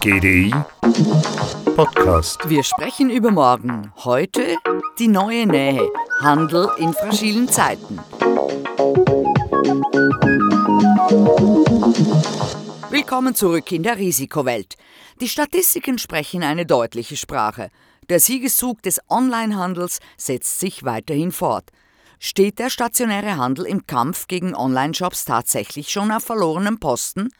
GDI Podcast. Wir sprechen über morgen. Heute die neue Nähe. Handel in fragilen Zeiten. Willkommen zurück in der Risikowelt. Die Statistiken sprechen eine deutliche Sprache. Der Siegeszug des Onlinehandels setzt sich weiterhin fort. Steht der stationäre Handel im Kampf gegen Online-Shops tatsächlich schon auf verlorenem Posten?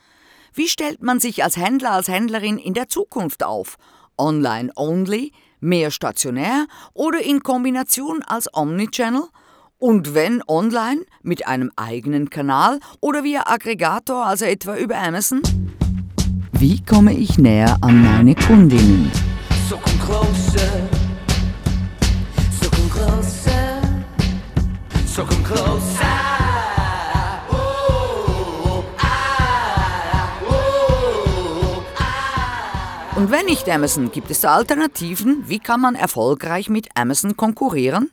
Wie stellt man sich als Händler, als Händlerin in der Zukunft auf? Online only, mehr stationär oder in Kombination als Omnichannel? Und wenn online, mit einem eigenen Kanal oder via Aggregator, also etwa über Amazon? Wie komme ich näher an meine Kundinnen? So come closer. So come closer. So come closer. Und wenn nicht Amazon, gibt es da Alternativen? Wie kann man erfolgreich mit Amazon konkurrieren?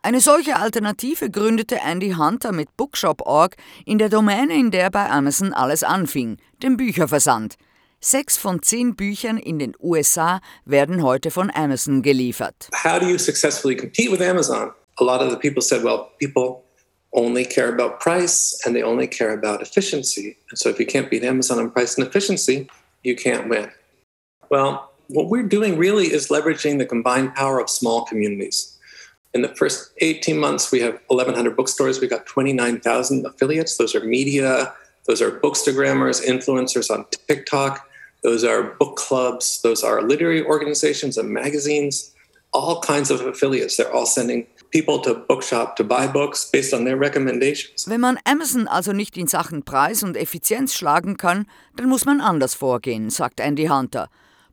Eine solche Alternative gründete Andy Hunter mit Bookshop.org in der Domäne, in der bei Amazon alles anfing, dem Bücherversand. Sechs von zehn Büchern in den USA werden heute von Amazon geliefert. how do you successfully compete with Amazon? A lot of the people said, well, people only care about price and they only care about efficiency. And so if you can't beat Amazon on price and efficiency, you can't win. Well, what we're doing really is leveraging the combined power of small communities. In the first 18 months, we have 1,100 bookstores. We got 29,000 affiliates. Those are media, those are bookstagrammers, influencers on TikTok, those are book clubs, those are literary organizations and magazines, all kinds of affiliates. They're all sending people to Bookshop to buy books based on their recommendations. Wenn man Amazon also nicht in Sachen Preis und Effizienz schlagen kann, dann muss man anders vorgehen, sagt Andy Hunter.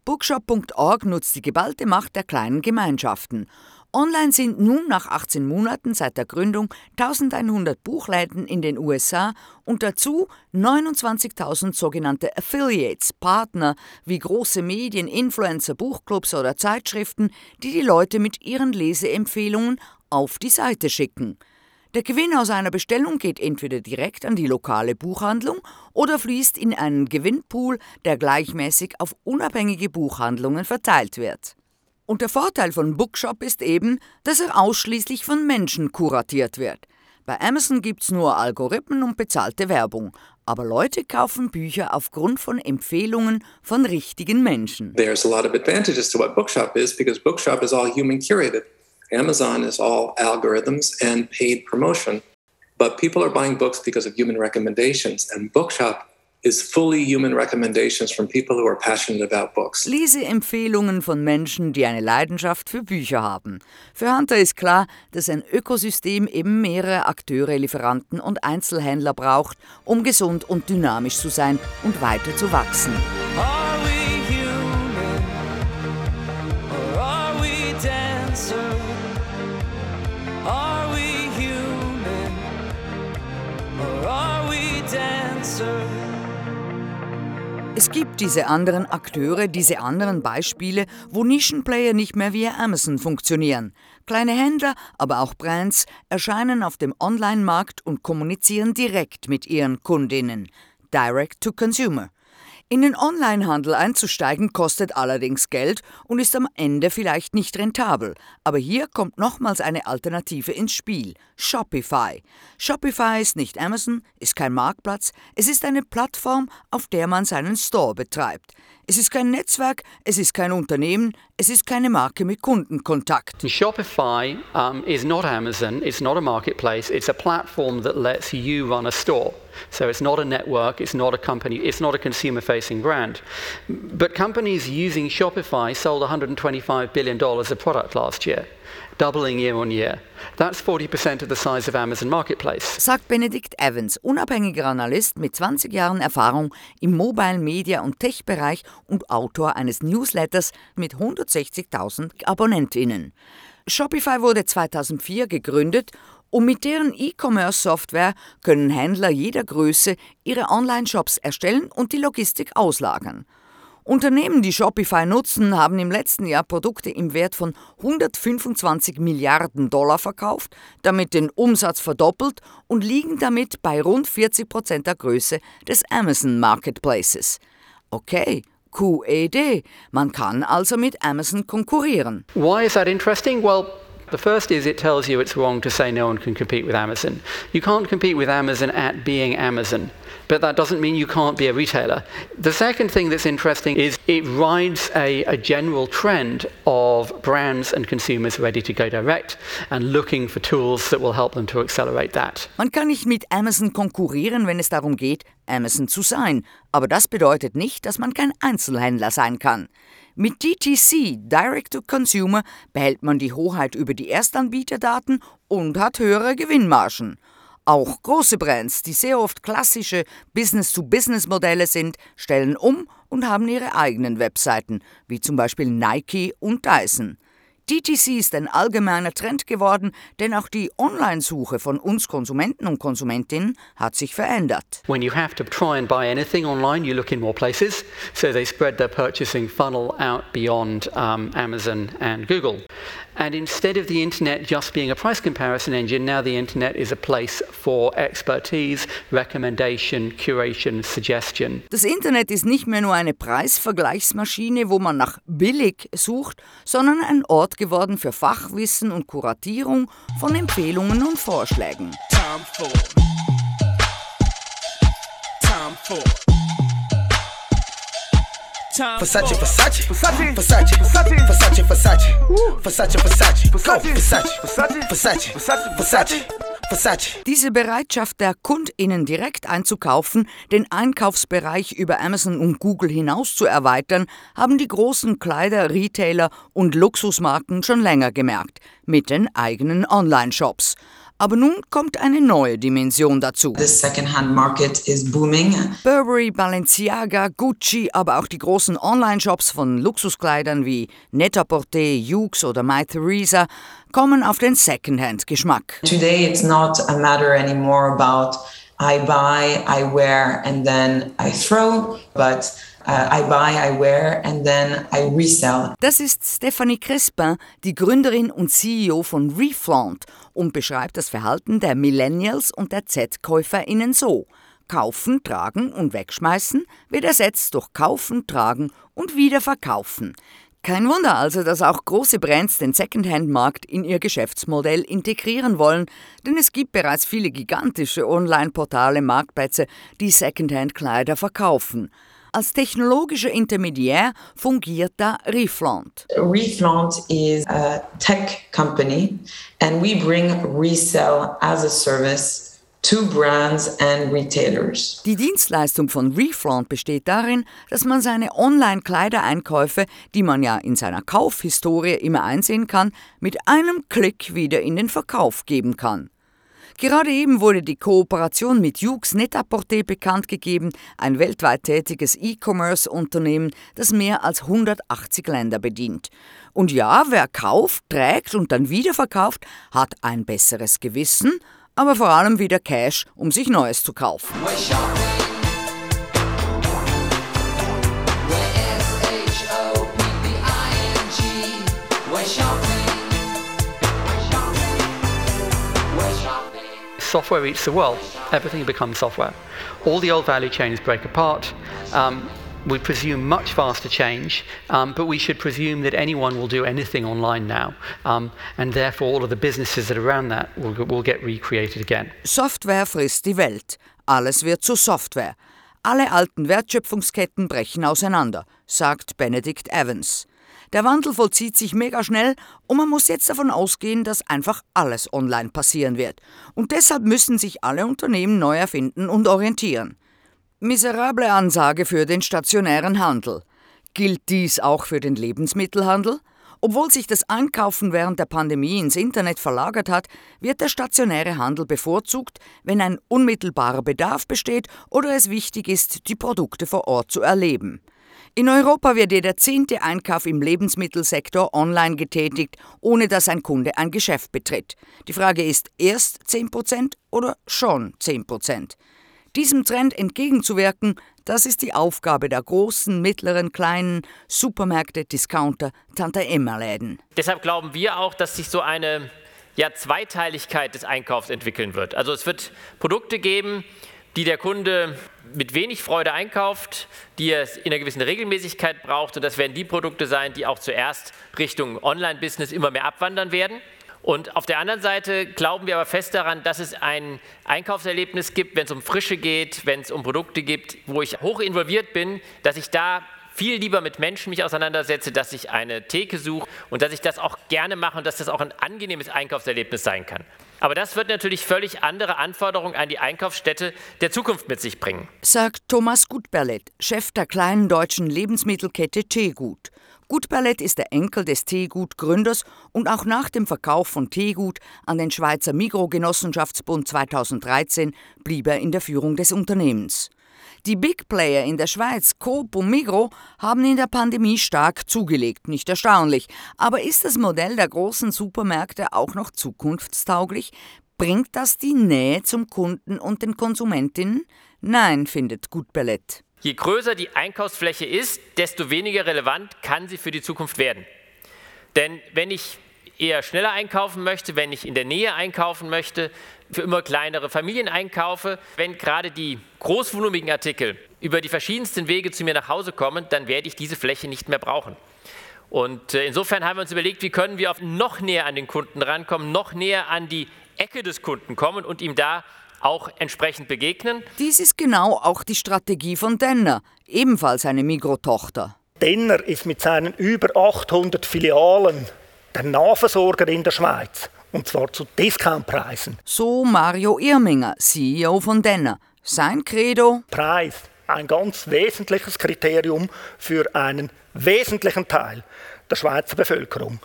Bookshop.org nutzt die geballte Macht der kleinen Gemeinschaften. Online sind nun nach 18 Monaten seit der Gründung 1100 Buchläden in den USA und dazu 29.000 sogenannte Affiliates, Partner wie große Medien, Influencer, Buchclubs oder Zeitschriften, die die Leute mit ihren Leseempfehlungen auf die Seite schicken. Der Gewinn aus einer Bestellung geht entweder direkt an die lokale Buchhandlung oder fließt in einen Gewinnpool, der gleichmäßig auf unabhängige Buchhandlungen verteilt wird. Und der Vorteil von Bookshop ist eben, dass er ausschließlich von Menschen kuratiert wird. Bei Amazon gibt's nur Algorithmen und bezahlte Werbung, aber Leute kaufen Bücher aufgrund von Empfehlungen von richtigen Menschen. There's a lot of advantages to what Bookshop is because Bookshop is all human curated. Amazon is all algorithms and paid promotion. But people are buying books because of human recommendations, and Bookshop is fully human recommendations from people who are passionate about books. Leseempfehlungen von Menschen, die eine Leidenschaft für Bücher haben. Für Hunter ist klar, dass ein Ökosystem eben mehrere Akteure, Lieferanten und Einzelhändler braucht, um gesund und dynamisch zu sein und weiter zu wachsen. Es gibt diese anderen Akteure, diese anderen Beispiele, wo Nischenplayer nicht mehr via Amazon funktionieren. Kleine Händler, aber auch Brands erscheinen auf dem Online-Markt und kommunizieren direkt mit ihren Kundinnen. Direct to Consumer. In den Onlinehandel einzusteigen kostet allerdings Geld und ist am Ende vielleicht nicht rentabel. Aber hier kommt nochmals eine Alternative ins Spiel: Shopify. Shopify ist nicht Amazon, ist kein Marktplatz, es ist eine Plattform, auf der man seinen Store betreibt. Es ist kein Netzwerk, es ist kein Unternehmen, es ist keine Marke mit Kundenkontakt. Shopify um, is not Amazon, it's not a marketplace, it's a platform that lets you run a store. So it's not a network, it's not a company, it's not a consumer facing brand. But companies using Shopify sold $125 billion of product last year, doubling year on year. That's 40% of the size of Amazon Marketplace. sagt Benedikt Evans, unabhängiger Analyst mit 20 Jahren Erfahrung im Mobile Media und Tech-Bereich und Autor eines Newsletters mit 160.000 Abonnentinnen. Shopify wurde 2004 gegründet und mit deren E-Commerce-Software können Händler jeder Größe ihre Online-Shops erstellen und die Logistik auslagern. Unternehmen, die Shopify nutzen, haben im letzten Jahr Produkte im Wert von 125 Milliarden Dollar verkauft, damit den Umsatz verdoppelt und liegen damit bei rund 40 Prozent der Größe des Amazon Marketplaces. Okay, QED. Man kann also mit Amazon konkurrieren. Why is that interesting? Well, the first is it tells you it's wrong to say no one can compete with Amazon. You can't compete with Amazon at being Amazon, but that doesn't mean you can't be a retailer. The second thing that's interesting is it rides a, a general trend of brands and consumers ready to go direct and looking for tools that will help them to accelerate that. Man kann nicht mit Amazon konkurrieren, wenn es darum geht, Amazon zu sein. Aber das bedeutet nicht, dass man kein Einzelhändler sein kann. Mit DTC, Direct to Consumer, behält man die Hoheit über die Erstanbieterdaten und hat höhere Gewinnmargen. Auch große Brands, die sehr oft klassische Business-to-Business-Modelle sind, stellen um und haben ihre eigenen Webseiten, wie zum Beispiel Nike und Dyson. DTC ist ein allgemeiner Trend geworden, denn auch die Online-Suche von uns Konsumenten und Konsumentinnen hat sich verändert. When you have to try and buy anything online, you look in more places. So they spread their purchasing funnel out beyond um, Amazon and Google. And instead of the internet just being a price comparison engine, now the internet is a place for expertise, recommendation, curation, suggestion. Das Internet ist nicht mehr nur eine Preisvergleichsmaschine, wo man nach billig sucht, sondern ein Ort geworden für Fachwissen und Kuratierung von Empfehlungen und Vorschlägen. Time for. Time for. Time Versace, Versace, Versace, Versace, Versace, Versace, Versace, Versace, Go, Versace, Versace, Versace, Versace. Diese Bereitschaft der KundInnen direkt einzukaufen, den Einkaufsbereich über Amazon und Google hinaus zu erweitern, haben die großen Kleider, Retailer und Luxusmarken schon länger gemerkt, mit den eigenen Online-Shops. Aber nun kommt eine neue Dimension dazu. The second-hand market is booming. Burberry, Balenciaga, Gucci, aber auch die großen Online-Shops von Luxuskleidern wie Net-a-Porter, Yoox oder My Theresa kommen auf den Secondhand-Geschmack. Today, it's not a matter anymore about I buy, I wear, and then I throw, but uh, I buy, I wear, and then I resell. Das ist Stephanie Crispin, die Gründerin und CEO von Reflaunt und beschreibt das Verhalten der Millennials und der Z-KäuferInnen so. Kaufen, tragen und wegschmeißen wird ersetzt durch Kaufen, tragen und wieder verkaufen. Kein Wunder also, dass auch große Brands den Secondhand-Markt in ihr Geschäftsmodell integrieren wollen, denn es gibt bereits viele gigantische Online-Portale, Marktplätze, die Secondhand-Kleider verkaufen. Als technologischer Intermediär fungiert da Reflaunt. Reflaunt is a tech company, and we bring resell as a service to brands and retailers. Die Dienstleistung von Reflaunt besteht darin, dass man seine Online-Kleidereinkäufe, die man ja in seiner Kaufhistorie immer einsehen kann, mit einem Klick wieder in den Verkauf geben kann. Gerade eben wurde die Kooperation mit Yoox Net-a-Porter bekannt gegeben, ein weltweit tätiges E-Commerce-Unternehmen, das mehr als 180 Länder bedient. Und ja, wer kauft, trägt und dann wieder verkauft, hat ein besseres Gewissen, aber vor allem wieder Cash, um sich Neues zu kaufen. Software eats the world. Everything becomes software. All the old value chains break apart. Um, we presume much faster change, um, but we should presume that anyone will do anything online now, um, and therefore all of the businesses that are around that will, will get recreated again. Software frisst die Welt. Alles wird zu Software. Alle alten Wertschöpfungsketten brechen auseinander, sagt Benedict Evans. Der Wandel vollzieht sich mega schnell und man muss jetzt davon ausgehen, dass einfach alles online passieren wird. Und deshalb müssen sich alle Unternehmen neu erfinden und orientieren. Miserable Ansage für den stationären Handel. Gilt dies auch für den Lebensmittelhandel? Obwohl sich das Einkaufen während der Pandemie ins Internet verlagert hat, wird der stationäre Handel bevorzugt, wenn ein unmittelbarer Bedarf besteht oder es wichtig ist, die Produkte vor Ort zu erleben. In Europa wird jeder zehnte Einkauf im Lebensmittelsektor online getätigt, ohne dass ein Kunde ein Geschäft betritt. Die Frage ist erst 10% oder schon 10%. Diesem Trend entgegenzuwirken, das ist die Aufgabe der großen, mittleren, kleinen Supermärkte, Discounter, Tante-Emma-Läden. Deshalb glauben wir auch, dass sich so eine ja, Zweiteiligkeit des Einkaufs entwickeln wird. Also es wird Produkte geben, die der Kunde mit wenig Freude einkauft, die er in einer gewissen Regelmäßigkeit braucht. Und das werden die Produkte sein, die auch zuerst Richtung Online-Business immer mehr abwandern werden. Und auf der anderen Seite glauben wir aber fest daran, dass es ein Einkaufserlebnis gibt, wenn es um Frische geht, wenn es um Produkte gibt, wo ich hoch involviert bin, dass ich da viel lieber mit Menschen mich auseinandersetze, dass ich eine Theke suche und dass ich das auch gerne mache und dass das auch ein angenehmes Einkaufserlebnis sein kann. Aber das wird natürlich völlig andere Anforderungen an die Einkaufsstätte der Zukunft mit sich bringen. Sagt Thomas Gutberlet, Chef der kleinen deutschen Lebensmittelkette Teegut. Gutberlet ist der Enkel des Teegut-Gründers und auch nach dem Verkauf von Teegut an den Schweizer Migro-Genossenschaftsbund 2013 blieb er in der Führung des Unternehmens. Die Big Player in der Schweiz, Coop und Migro, haben in der Pandemie stark zugelegt, nicht erstaunlich. Aber ist das Modell der großen Supermärkte auch noch zukunftstauglich? Bringt das die Nähe zum Kunden und den Konsumentinnen? Nein, findet Gutballett. Je größer die Einkaufsfläche ist, desto weniger relevant kann sie für die Zukunft werden. Denn wenn ich eher schneller einkaufen möchte, wenn ich in der Nähe einkaufen möchte, für immer kleinere Familien einkaufe, wenn gerade die großvolumigen Artikel über die verschiedensten Wege zu mir nach Hause kommen, dann werde ich diese Fläche nicht mehr brauchen. Und äh, insofern haben wir uns überlegt, wie können wir auf noch näher an den Kunden rankommen, noch näher an die Ecke des Kunden kommen und ihm da auch entsprechend begegnen. Dies ist genau auch die Strategie von Denner, ebenfalls eine Migro-Tochter. Denner ist mit seinen über 800 Filialen der Nahversorger in der Schweiz. Und zwar zu Discountpreisen. So Mario Irminger, CEO von Denner. Sein Credo? Preis. Ein ganz wesentliches Kriterium für einen wesentlichen Teil der Schweizer Bevölkerung.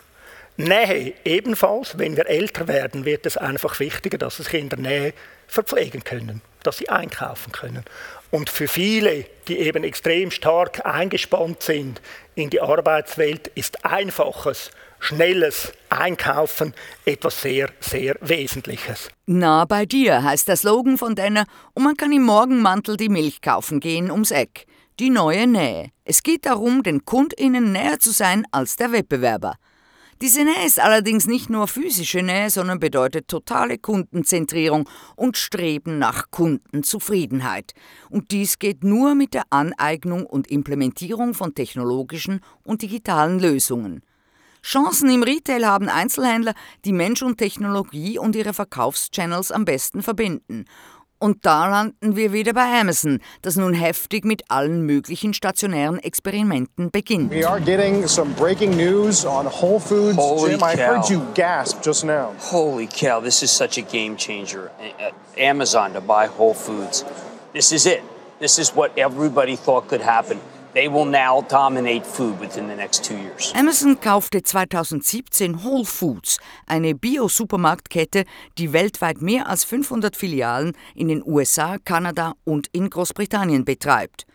Nähe ebenfalls, wenn wir älter werden, wird es einfach wichtiger, dass sie sich in der Nähe verpflegen können, dass sie einkaufen können. Und für viele, die eben extrem stark eingespannt sind in die Arbeitswelt, ist einfaches schnelles Einkaufen etwas sehr, sehr Wesentliches. Na, bei dir heißt der Slogan von Denner und man kann im Morgenmantel die Milch kaufen gehen ums Eck. Die neue Nähe. Es geht darum, den KundInnen näher zu sein als der Wettbewerber. Diese Nähe ist allerdings nicht nur physische Nähe, sondern bedeutet totale Kundenzentrierung und Streben nach Kundenzufriedenheit. Und dies geht nur mit der Aneignung und Implementierung von technologischen und digitalen Lösungen. Chancen im Retail haben Einzelhändler, die Mensch und Technologie und ihre Verkaufschannels am besten verbinden. Und da landen wir wieder bei Amazon, das nun heftig mit allen möglichen stationären Experimenten beginnt. We are getting some breaking news on Whole Foods. Holy Jim, I cow. heard you gasp just now. Holy cow, this is such a game changer. Amazon to buy Whole Foods. This is it. This is what everybody thought could happen. They will now dominate food within the next two years. Amazon kaufte 2017 Whole Foods, eine Bio-Supermarktkette, die weltweit mehr als 500 Filialen in den USA, Kanada und in Großbritannien betreibt.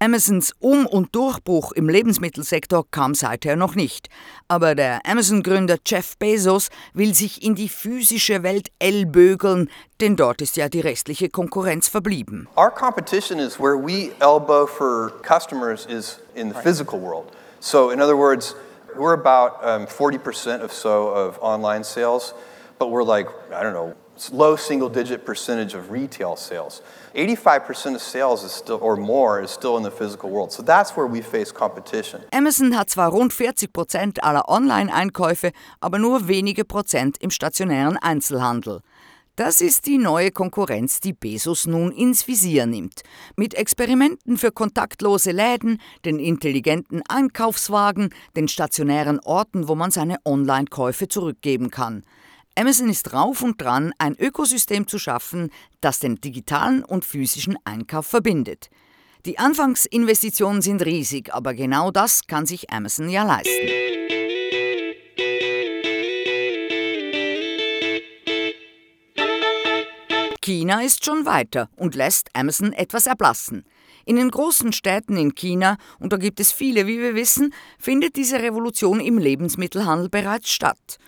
Amazons Um- und Durchbruch im Lebensmittelsektor kam seither noch nicht. Aber der Amazon-Gründer Jeff Bezos will sich in die physische Welt ellbögeln, denn dort ist ja die restliche Konkurrenz verblieben. Our competition is where we elbow for customers is in the physical world. So, in other words, we're about um, 40% of so of online sales, but we're like, I don't know, low single digit percentage of retail sales. 85% of sales is still, or more, is still in the physical world. So that's where we face competition. Amazon hat zwar rund 40 Prozent aller Online-Einkäufe, aber nur wenige Prozent im stationären Einzelhandel. Das ist die neue Konkurrenz, die Bezos nun ins Visier nimmt. Mit Experimenten für kontaktlose Läden, den intelligenten Einkaufswagen, den stationären Orten, wo man seine Online-Käufe zurückgeben kann. Amazon ist drauf und dran, ein Ökosystem zu schaffen, das den digitalen und physischen Einkauf verbindet. Die Anfangsinvestitionen sind riesig, aber genau das kann sich Amazon ja leisten. China ist schon weiter und lässt Amazon etwas erblassen. In den großen Städten in China, und da gibt es viele, wie wir wissen, findet diese Revolution im Lebensmittelhandel bereits statt.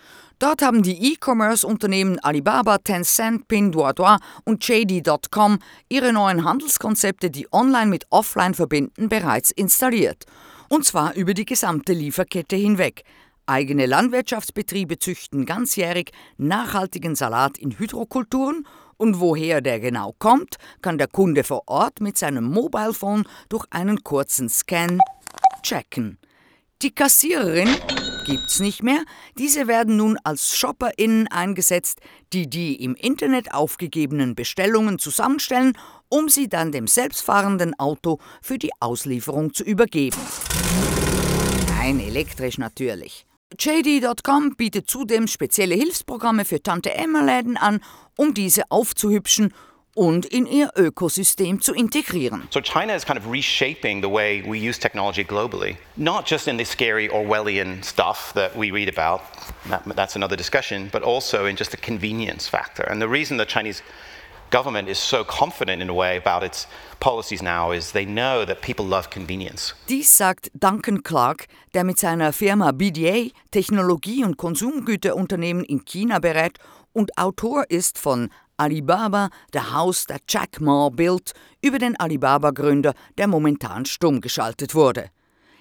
Dort haben die E-Commerce-Unternehmen Alibaba, Tencent, Pinduoduo und JD.com ihre neuen Handelskonzepte, die online mit offline verbinden, bereits installiert. Und zwar über die gesamte Lieferkette hinweg. Eigene Landwirtschaftsbetriebe züchten ganzjährig nachhaltigen Salat in Hydrokulturen Und woher der genau kommt, kann der Kunde vor Ort mit seinem Mobilephone durch einen kurzen Scan checken. Die Kassiererin gibt's nicht mehr. Diese werden nun als ShopperInnen eingesetzt, die die im Internet aufgegebenen Bestellungen zusammenstellen, um sie dann dem selbstfahrenden Auto für die Auslieferung zu übergeben. Nein, elektrisch natürlich. JD.com bietet zudem spezielle Hilfsprogramme für Tante-Emma-Läden an, um diese aufzuhübschen und in ihr Ökosystem zu integrieren. So China is kind of reshaping the way we use technology globally, not just in the scary Orwellian stuff that we read about, that, that's another discussion, but also in just the convenience factor. And the reason the Chinese government is so confident in a way about its policies now is they know that people love convenience. Dies sagt Duncan Clark, der mit seiner Firma BDA Technologie- und Konsumgüterunternehmen in China berät und Autor ist von Alibaba, der Haus der Jack Ma Bild, über den Alibaba-Gründer, der momentan stumm geschaltet wurde.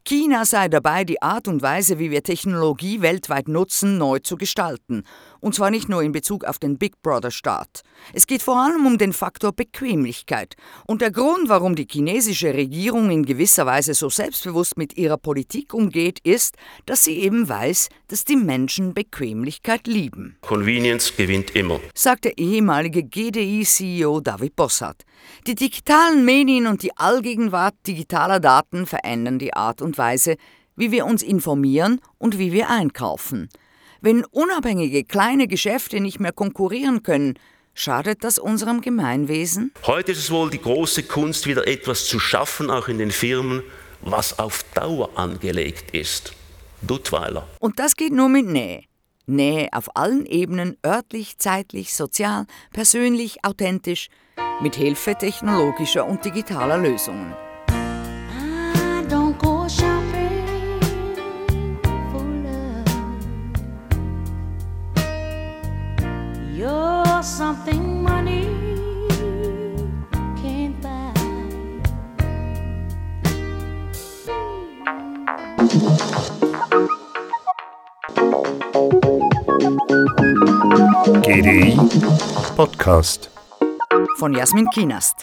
China sei dabei, die Art und Weise, wie wir Technologie weltweit nutzen, neu zu gestalten. Und zwar nicht nur in Bezug auf den Big Brother-Staat. Es geht vor allem um den Faktor Bequemlichkeit. Und der Grund, warum die chinesische Regierung in gewisser Weise so selbstbewusst mit ihrer Politik umgeht, ist, dass sie eben weiß, dass die Menschen Bequemlichkeit lieben. Convenience gewinnt immer, sagt der ehemalige GDI-CEO David Bossart. Die digitalen Medien und die Allgegenwart digitaler Daten verändern die Art und Weise, wie wir uns informieren und wie wir einkaufen. Wenn unabhängige kleine Geschäfte nicht mehr konkurrieren können, schadet das unserem Gemeinwesen? Heute ist es wohl die große Kunst, wieder etwas zu schaffen, auch in den Firmen, was auf Dauer angelegt ist. Duttweiler. Und das geht nur mit Nähe. Nähe auf allen Ebenen, örtlich, zeitlich, sozial, persönlich, authentisch, mit Hilfe technologischer und digitaler Lösungen. You're something GDI Podcast. Von Jasmin Kienast.